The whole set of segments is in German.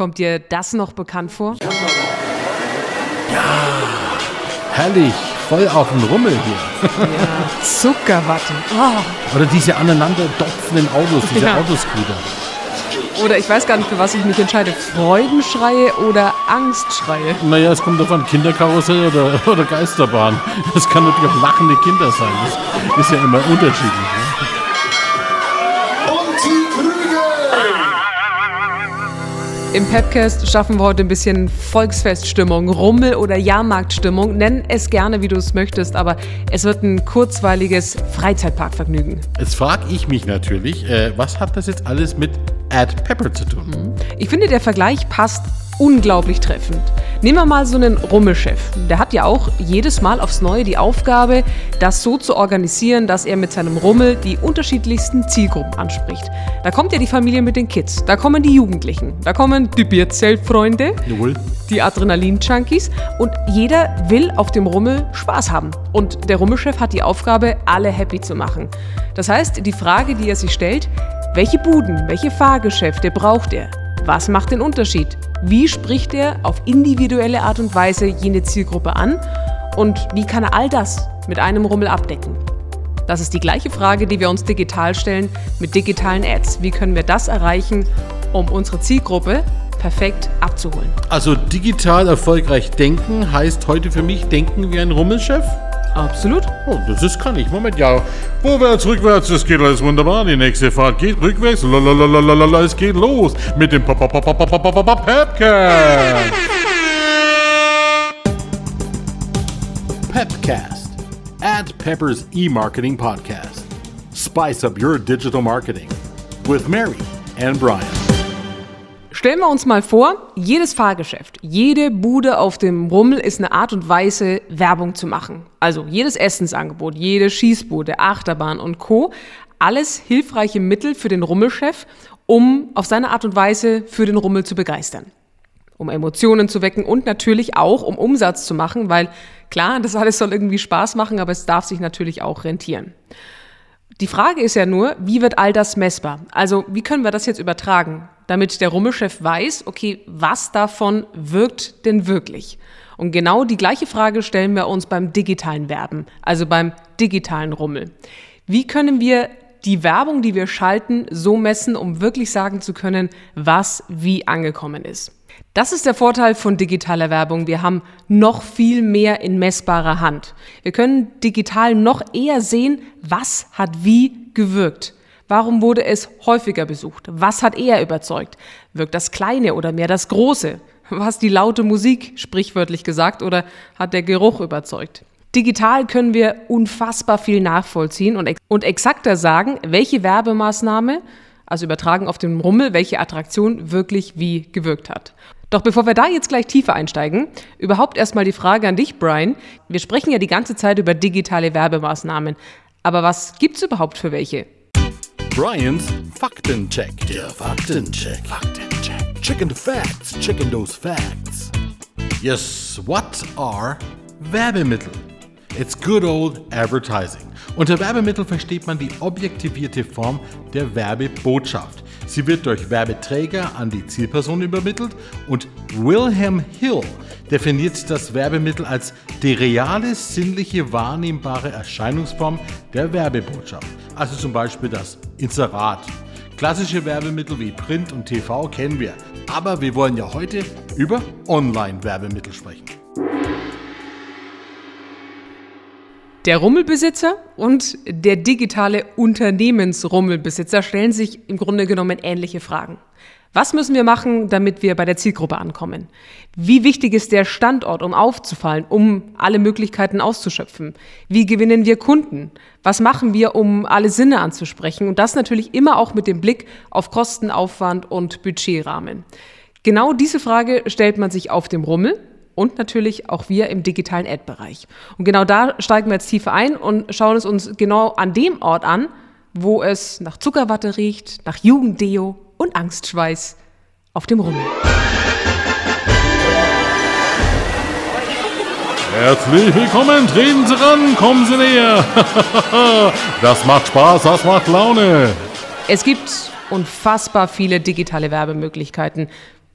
Kommt dir das noch bekannt vor? Herrlich, voll auf den Rummel hier. Ja, Zuckerwatte. Oh. Oder diese aneinander dopfenden Autos, diese Ja. Autoscooter. Oder ich weiß gar nicht, für was ich mich entscheide. Freudenschreie oder Angstschreie. Naja, es kommt davon, Kinderkarussell oder, oder Geisterbahn. Das kann natürlich auch lachende Kinder sein. Das ist ja immer unterschiedlich. Im Pepcast schaffen wir heute ein bisschen Volksfeststimmung, Rummel- oder Jahrmarktstimmung. Nenn es gerne, wie du es möchtest, aber es wird ein kurzweiliges Freizeitparkvergnügen. Jetzt frage ich mich natürlich, äh, was hat das jetzt alles mit Add Pepper zu tun? Ich finde, der Vergleich passt unglaublich treffend. Nehmen wir mal so einen Rummelchef. Der hat ja auch jedes Mal aufs Neue die Aufgabe, das so zu organisieren, dass er mit seinem Rummel die unterschiedlichsten Zielgruppen anspricht. Da kommt ja die Familie mit den Kids, da kommen die Jugendlichen, da kommen die Bierzeltfreunde, Jawohl. die Adrenalin-Junkies und jeder will auf dem Rummel Spaß haben. Und der Rummelchef hat die Aufgabe, alle happy zu machen. Das heißt, die Frage, die er sich stellt, welche Buden, welche Fahrgeschäfte braucht er? Was macht den Unterschied? Wie spricht er auf individuelle Art und Weise jene Zielgruppe an? Und wie kann er all das mit einem Rummel abdecken? Das ist die gleiche Frage, die wir uns digital stellen mit digitalen Ads. Wie können wir das erreichen, um unsere Zielgruppe perfekt abzuholen? Also digital erfolgreich denken heißt heute für mich denken wie ein Rummelchef? Absolut. Oh, das kann ich. Moment, ja. Vorwärts, rückwärts, das geht alles wunderbar. Die nächste Fahrt geht rückwärts. Lalalala, es geht los mit dem Pepcast. Pepcast. Add Pepper's e-marketing podcast. Spice up your digital marketing with Mary and Brian. Stellen wir uns mal vor, jedes Fahrgeschäft, jede Bude auf dem Rummel ist eine Art und Weise, Werbung zu machen. Also jedes Essensangebot, jede Schießbude, Achterbahn und Co. Alles hilfreiche Mittel für den Rummelchef, um auf seine Art und Weise für den Rummel zu begeistern. Um Emotionen zu wecken und natürlich auch, um Umsatz zu machen, weil klar, das alles soll irgendwie Spaß machen, aber es darf sich natürlich auch rentieren. Die Frage ist ja nur, wie wird all das messbar? Also wie können wir das jetzt übertragen, damit der Rummelchef weiß, okay, was davon wirkt denn wirklich? Und genau die gleiche Frage stellen wir uns beim digitalen Werben, also beim digitalen Rummel. Wie können wir die Werbung, die wir schalten, so messen, um wirklich sagen zu können, was wie angekommen ist? Das ist der Vorteil von digitaler Werbung. Wir haben noch viel mehr in messbarer Hand. Wir können digital noch eher sehen, was hat wie gewirkt. Warum wurde es häufiger besucht? Was hat eher überzeugt? Wirkt das Kleine oder mehr das Große? Was die laute Musik, sprichwörtlich gesagt, oder hat der Geruch überzeugt? Digital können wir unfassbar viel nachvollziehen und, ex und exakter sagen, welche Werbemaßnahme, also übertragen auf den Rummel, welche Attraktion wirklich wie gewirkt hat. Doch bevor wir da jetzt gleich tiefer einsteigen, überhaupt erstmal die Frage an dich, Brian. Wir sprechen ja die ganze Zeit über digitale Werbemaßnahmen. Aber was gibt's überhaupt für welche? Brian's Faktencheck. Der Faktencheck. Faktencheck. Chicken facts. Chicken those facts. Yes, what are Werbemittel? It's good old advertising. Unter Werbemittel versteht man die objektivierte Form der Werbebotschaft. Sie wird durch Werbeträger an die Zielperson übermittelt und Wilhelm Hill definiert das Werbemittel als die reale, sinnliche, wahrnehmbare Erscheinungsform der Werbebotschaft. Also zum Beispiel das Inserat. Klassische Werbemittel wie Print und TV kennen wir, aber wir wollen ja heute über Online-Werbemittel sprechen. Der Rummelbesitzer und der digitale Unternehmensrummelbesitzer stellen sich im Grunde genommen ähnliche Fragen. Was müssen wir machen, damit wir bei der Zielgruppe ankommen? Wie wichtig ist der Standort, um aufzufallen, um alle Möglichkeiten auszuschöpfen? Wie gewinnen wir Kunden? Was machen wir, um alle Sinne anzusprechen? Und das natürlich immer auch mit dem Blick auf Kostenaufwand und Budgetrahmen. Genau diese Frage stellt man sich auf dem Rummel und natürlich auch wir im digitalen Ad-Bereich. Und genau da steigen wir jetzt tiefer ein und schauen es uns genau an dem Ort an, wo es nach Zuckerwatte riecht, nach Jugenddeo und Angstschweiß auf dem Rummel. Herzlich willkommen, treten Sie ran, kommen Sie näher. das macht Spaß, das macht Laune. Es gibt unfassbar viele digitale Werbemöglichkeiten.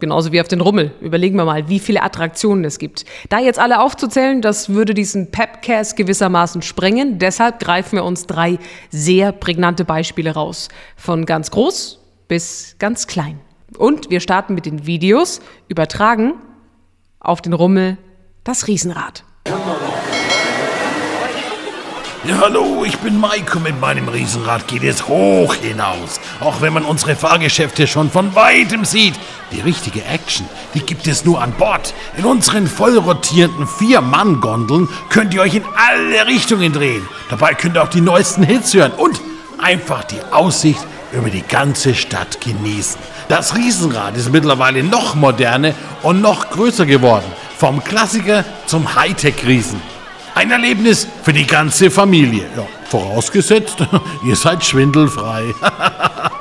Genauso wie auf den Rummel. Überlegen wir mal, wie viele Attraktionen es gibt. Da jetzt alle aufzuzählen, das würde diesen Pepcast gewissermaßen sprengen. Deshalb greifen wir uns drei sehr prägnante Beispiele raus. Von ganz groß bis ganz klein. Und wir starten mit den Videos, übertragen auf den Rummel das Riesenrad. Ja, hallo, ich bin Maiko. Mit meinem Riesenrad geht es hoch hinaus. Auch wenn man unsere Fahrgeschäfte schon von weitem sieht. Die richtige Action, die gibt es nur an Bord. In unseren vollrotierenden Vier-Mann-Gondeln könnt ihr euch in alle Richtungen drehen. Dabei könnt ihr auch die neuesten Hits hören und einfach die Aussicht über die ganze Stadt genießen. Das Riesenrad ist mittlerweile noch moderner und noch größer geworden. Vom Klassiker zum Hightech-Riesen. Ein Erlebnis für die ganze Familie. Ja, vorausgesetzt, ihr seid schwindelfrei.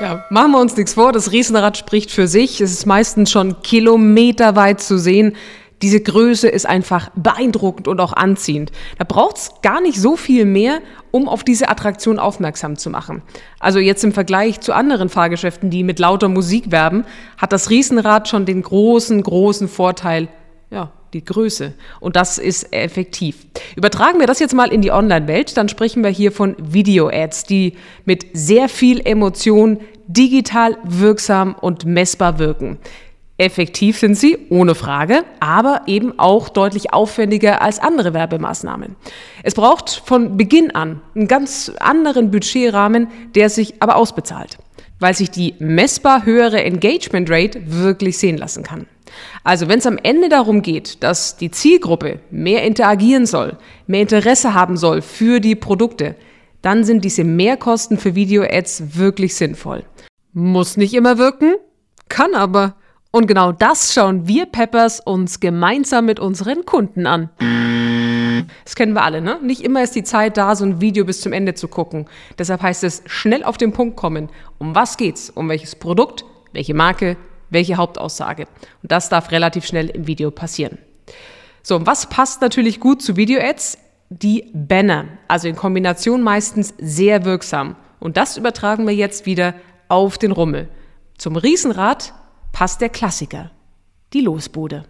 Ja, machen wir uns nichts vor, das Riesenrad spricht für sich. Es ist meistens schon kilometerweit zu sehen. Diese Größe ist einfach beeindruckend und auch anziehend. Da braucht es gar nicht so viel mehr, um auf diese Attraktion aufmerksam zu machen. Also jetzt im Vergleich zu anderen Fahrgeschäften, die mit lauter Musik werben, hat das Riesenrad schon den großen, großen Vorteil, ja, die Größe. Und das ist effektiv. Übertragen wir das jetzt mal in die Online-Welt, dann sprechen wir hier von Video-Ads, die mit sehr viel Emotion digital wirksam und messbar wirken. Effektiv sind sie, ohne Frage, aber eben auch deutlich aufwendiger als andere Werbemaßnahmen. Es braucht von Beginn an einen ganz anderen Budgetrahmen, der sich aber ausbezahlt, weil sich die messbar höhere Engagement Rate wirklich sehen lassen kann. Also wenn es am Ende darum geht, dass die Zielgruppe mehr interagieren soll, mehr Interesse haben soll für die Produkte, dann sind diese Mehrkosten für Video-Ads wirklich sinnvoll. Muss nicht immer wirken, kann aber. Und genau das schauen wir Peppers uns gemeinsam mit unseren Kunden an. Das kennen wir alle, ne? Nicht immer ist die Zeit da, so ein Video bis zum Ende zu gucken. Deshalb heißt es schnell auf den Punkt kommen. Um was geht's? Um welches Produkt? Welche Marke? welche Hauptaussage. Und das darf relativ schnell im Video passieren. So, was passt natürlich gut zu Video-Ads? Die Banner, also in Kombination meistens sehr wirksam. Und das übertragen wir jetzt wieder auf den Rummel. Zum Riesenrad passt der Klassiker, die Losbude.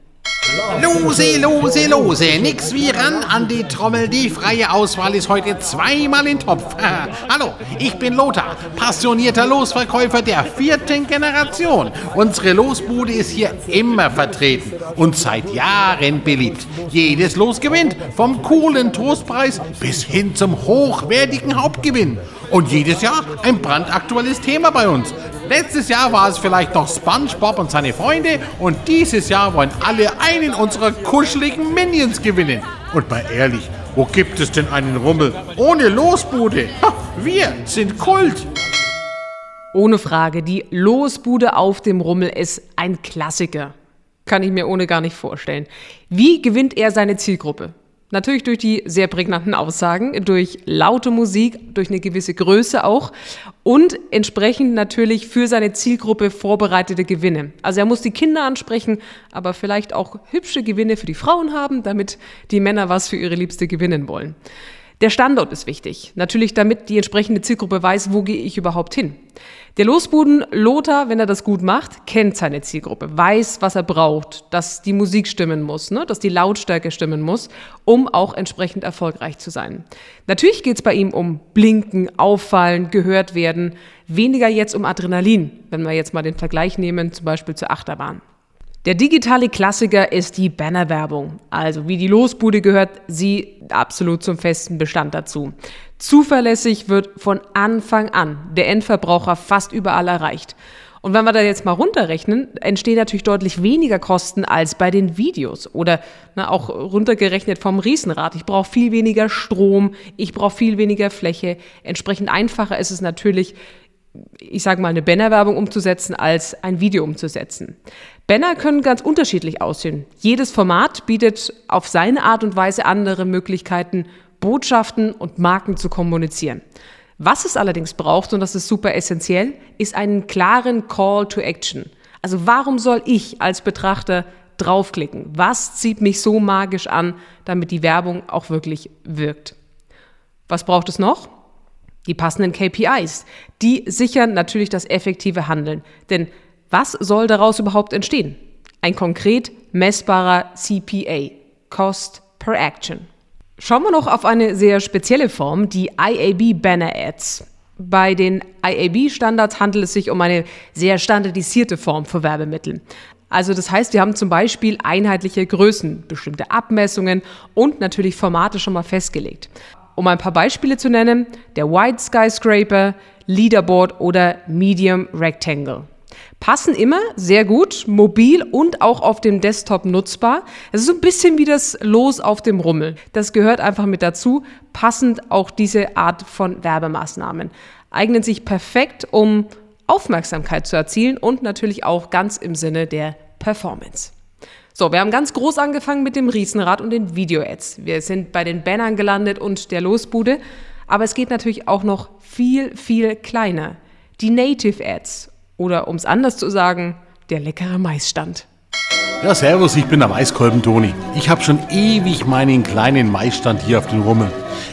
Lose, lose, lose, nix wie ran an die Trommel. Die freie Auswahl ist heute zweimal in Topf. Hallo, ich bin Lothar, passionierter Losverkäufer der vierten Generation. Unsere Losbude ist hier immer vertreten und seit Jahren beliebt. Jedes Los gewinnt, vom coolen Trostpreis bis hin zum hochwertigen Hauptgewinn. Und jedes Jahr ein brandaktuelles Thema bei uns. Letztes Jahr war es vielleicht noch SpongeBob und seine Freunde und dieses Jahr wollen alle einen unserer kuscheligen Minions gewinnen. Und mal ehrlich, wo gibt es denn einen Rummel ohne Losbude? Ha, wir sind Kult. Ohne Frage, die Losbude auf dem Rummel ist ein Klassiker. Kann ich mir ohne gar nicht vorstellen. Wie gewinnt er seine Zielgruppe? Natürlich durch die sehr prägnanten Aussagen, durch laute Musik, durch eine gewisse Größe auch und entsprechend natürlich für seine Zielgruppe vorbereitete Gewinne. Also er muss die Kinder ansprechen, aber vielleicht auch hübsche Gewinne für die Frauen haben, damit die Männer was für ihre Liebste gewinnen wollen. Der Standort ist wichtig. Natürlich, damit die entsprechende Zielgruppe weiß, wo gehe ich überhaupt hin. Der Losbuden Lothar, wenn er das gut macht, kennt seine Zielgruppe, weiß, was er braucht, dass die Musik stimmen muss, ne? dass die Lautstärke stimmen muss, um auch entsprechend erfolgreich zu sein. Natürlich geht es bei ihm um Blinken, Auffallen, gehört werden, weniger jetzt um Adrenalin, wenn wir jetzt mal den Vergleich nehmen, zum Beispiel zur Achterbahn. Der digitale Klassiker ist die Bannerwerbung. Also wie die Losbude gehört sie absolut zum festen Bestand dazu. Zuverlässig wird von Anfang an der Endverbraucher fast überall erreicht. Und wenn wir da jetzt mal runterrechnen, entstehen natürlich deutlich weniger Kosten als bei den Videos oder na, auch runtergerechnet vom Riesenrad. Ich brauche viel weniger Strom, ich brauche viel weniger Fläche. Entsprechend einfacher ist es natürlich, ich sage mal, eine Bannerwerbung umzusetzen, als ein Video umzusetzen. Banner können ganz unterschiedlich aussehen. Jedes Format bietet auf seine Art und Weise andere Möglichkeiten, Botschaften und Marken zu kommunizieren. Was es allerdings braucht, und das ist super essentiell, ist einen klaren Call to Action. Also warum soll ich als Betrachter draufklicken? Was zieht mich so magisch an, damit die Werbung auch wirklich wirkt? Was braucht es noch? Die passenden KPIs. Die sichern natürlich das effektive Handeln. Denn Was soll daraus überhaupt entstehen? Ein konkret messbarer CPA, Cost per Action. Schauen wir noch auf eine sehr spezielle Form, die IAB Banner Ads. Bei den IAB-Standards handelt es sich um eine sehr standardisierte Form für Werbemittel. Also das heißt, wir haben zum Beispiel einheitliche Größen, bestimmte Abmessungen und natürlich Formate schon mal festgelegt. Um ein paar Beispiele zu nennen, der White Skyscraper, Leaderboard oder Medium Rectangle. Passen immer sehr gut, mobil und auch auf dem Desktop nutzbar. Es ist so ein bisschen wie das Los auf dem Rummel. Das gehört einfach mit dazu. Passend auch diese Art von Werbemaßnahmen. Eignen sich perfekt, um Aufmerksamkeit zu erzielen und natürlich auch ganz im Sinne der Performance. So, wir haben ganz groß angefangen mit dem Riesenrad und den Video-Ads. Wir sind bei den Bannern gelandet und der Losbude. Aber es geht natürlich auch noch viel, viel kleiner. Die Native Ads oder um es anders zu sagen, der leckere Maisstand. Ja, servus, ich bin der Maiskolben-Toni. Ich habe schon ewig meinen kleinen Maisstand hier auf den Rummel.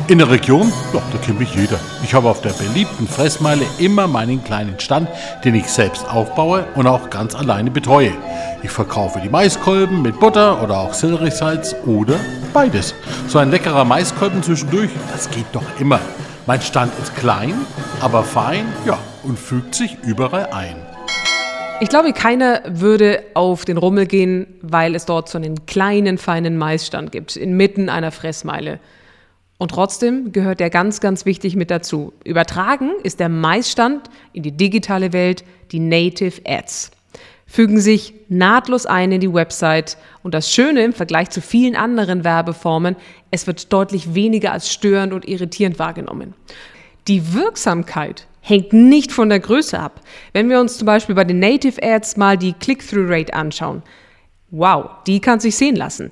In der Region, ja, da kennt mich jeder. Ich habe auf der beliebten Fressmeile immer meinen kleinen Stand, den ich selbst aufbaue und auch ganz alleine betreue. Ich verkaufe die Maiskolben mit Butter oder auch Selleriesalz oder beides. So ein leckerer Maiskolben zwischendurch, das geht doch immer. Mein Stand ist klein, aber fein, ja, und fügt sich überall ein. Ich glaube, keiner würde auf den Rummel gehen, weil es dort so einen kleinen, feinen Maisstand gibt, inmitten einer Fressmeile. Und trotzdem gehört der ganz, ganz wichtig mit dazu. Übertragen ist der Maisstand in die digitale Welt, die Native Ads. Fügen sich nahtlos ein in die Website und das Schöne im Vergleich zu vielen anderen Werbeformen, es wird deutlich weniger als störend und irritierend wahrgenommen. Die Wirksamkeit hängt nicht von der Größe ab. Wenn wir uns zum Beispiel bei den Native Ads mal die Click-Through-Rate anschauen, wow, die kann sich sehen lassen.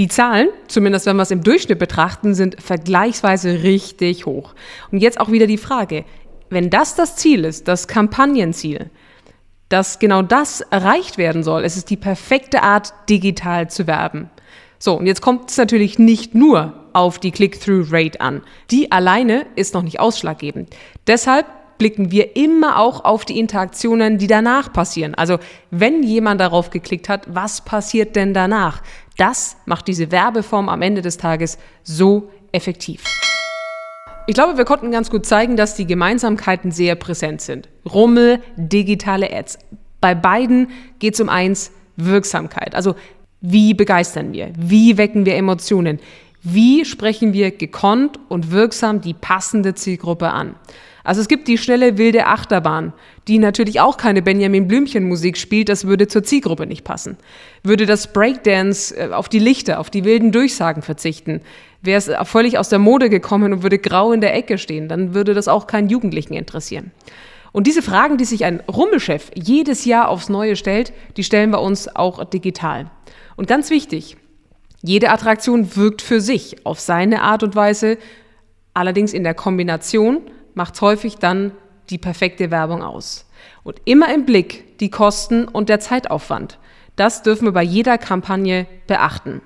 Die Zahlen, zumindest wenn wir es im Durchschnitt betrachten, sind vergleichsweise richtig hoch. Und jetzt auch wieder die Frage, wenn das das Ziel ist, das Kampagnenziel, dass genau das erreicht werden soll, es ist die perfekte Art, digital zu werben. So, und jetzt kommt es natürlich nicht nur auf die Click-Through-Rate an. Die alleine ist noch nicht ausschlaggebend. Deshalb blicken wir immer auch auf die Interaktionen, die danach passieren. Also wenn jemand darauf geklickt hat, was passiert denn danach? Das macht diese Werbeform am Ende des Tages so effektiv. Ich glaube, wir konnten ganz gut zeigen, dass die Gemeinsamkeiten sehr präsent sind. Rummel, digitale Ads. Bei beiden geht es um eins, Wirksamkeit. Also wie begeistern wir? Wie wecken wir Emotionen? Wie sprechen wir gekonnt und wirksam die passende Zielgruppe an? Also es gibt die schnelle wilde Achterbahn, die natürlich auch keine Benjamin Blümchen Musik spielt, das würde zur Zielgruppe nicht passen. Würde das Breakdance äh, auf die Lichter, auf die wilden Durchsagen verzichten, wäre es völlig aus der Mode gekommen und würde grau in der Ecke stehen, dann würde das auch keinen Jugendlichen interessieren. Und diese Fragen, die sich ein Rummelchef jedes Jahr aufs Neue stellt, die stellen wir uns auch digital. Und ganz wichtig, jede Attraktion wirkt für sich auf seine Art und Weise, allerdings in der Kombination macht häufig dann die perfekte Werbung aus. Und immer im Blick die Kosten und der Zeitaufwand. Das dürfen wir bei jeder Kampagne beachten.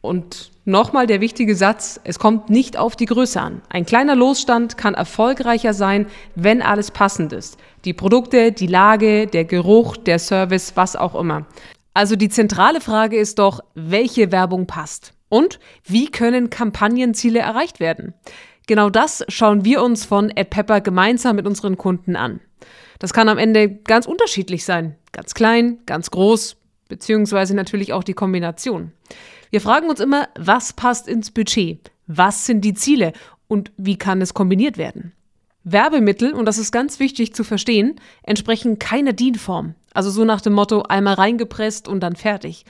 Und nochmal der wichtige Satz, es kommt nicht auf die Größe an. Ein kleiner Losstand kann erfolgreicher sein, wenn alles passend ist. Die Produkte, die Lage, der Geruch, der Service, was auch immer. Also die zentrale Frage ist doch, welche Werbung passt? Und wie können Kampagnenziele erreicht werden? Genau das schauen wir uns von AdPepper gemeinsam mit unseren Kunden an. Das kann am Ende ganz unterschiedlich sein. Ganz klein, ganz groß, beziehungsweise natürlich auch die Kombination. Wir fragen uns immer, was passt ins Budget? Was sind die Ziele? Und wie kann es kombiniert werden? Werbemittel, und das ist ganz wichtig zu verstehen, entsprechen keiner DIN-Form. Also so nach dem Motto einmal reingepresst und dann fertig.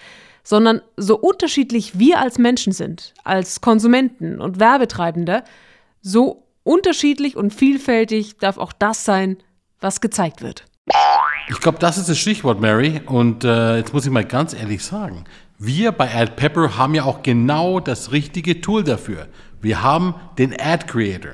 Sondern so unterschiedlich wir als Menschen sind, als Konsumenten und Werbetreibende, so unterschiedlich und vielfältig darf auch das sein, was gezeigt wird. Ich glaube, das ist das Stichwort, Mary. Und äh, jetzt muss ich mal ganz ehrlich sagen, wir bei Ad Pepper haben ja auch genau das richtige Tool dafür. Wir haben den Ad Creator.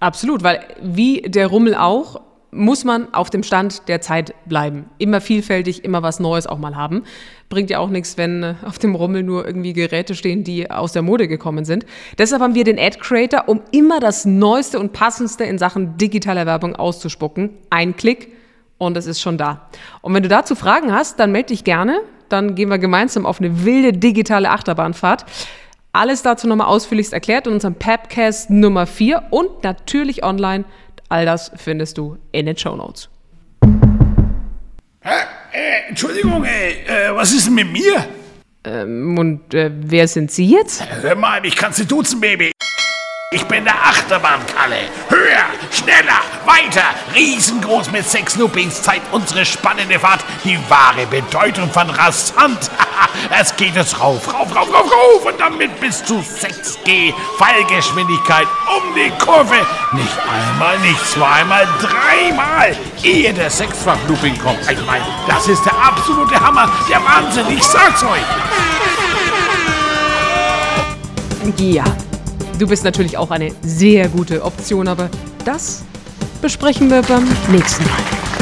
Absolut, weil wie der Rummel auch, muss man auf dem Stand der Zeit bleiben. Immer vielfältig, immer was Neues auch mal haben. Bringt ja auch nichts, wenn äh, auf dem Rummel nur irgendwie Geräte stehen, die aus der Mode gekommen sind. Deshalb haben wir den Ad Creator, um immer das Neueste und Passendste in Sachen digitaler Werbung auszuspucken. Ein Klick und es ist schon da. Und wenn du dazu Fragen hast, dann melde dich gerne. Dann gehen wir gemeinsam auf eine wilde digitale Achterbahnfahrt. Alles dazu nochmal ausführlichst erklärt in unserem Papcast Nummer 4 und natürlich online. All das findest du in den Show Notes. Äh, Entschuldigung, ey, äh, was ist denn mit mir? Ähm, und äh, wer sind Sie jetzt? Hör mal, ich kannst du duzen, Baby. Ich bin der Achterbahnkalle. Höher, schneller, weiter, riesengroß mit sechs Loopings zeigt unsere spannende Fahrt die wahre Bedeutung von rasant. es geht jetzt rauf, rauf, rauf, rauf, rauf und damit bis zu 6G Fallgeschwindigkeit um die Kurve. Nicht einmal, nicht zweimal, dreimal, ehe der Sechsfach-Looping kommt. Ich meine, das ist der absolute Hammer, der Wahnsinn, ich sag's euch. Ja, du bist natürlich auch eine sehr gute Option, aber das besprechen wir beim nächsten Mal.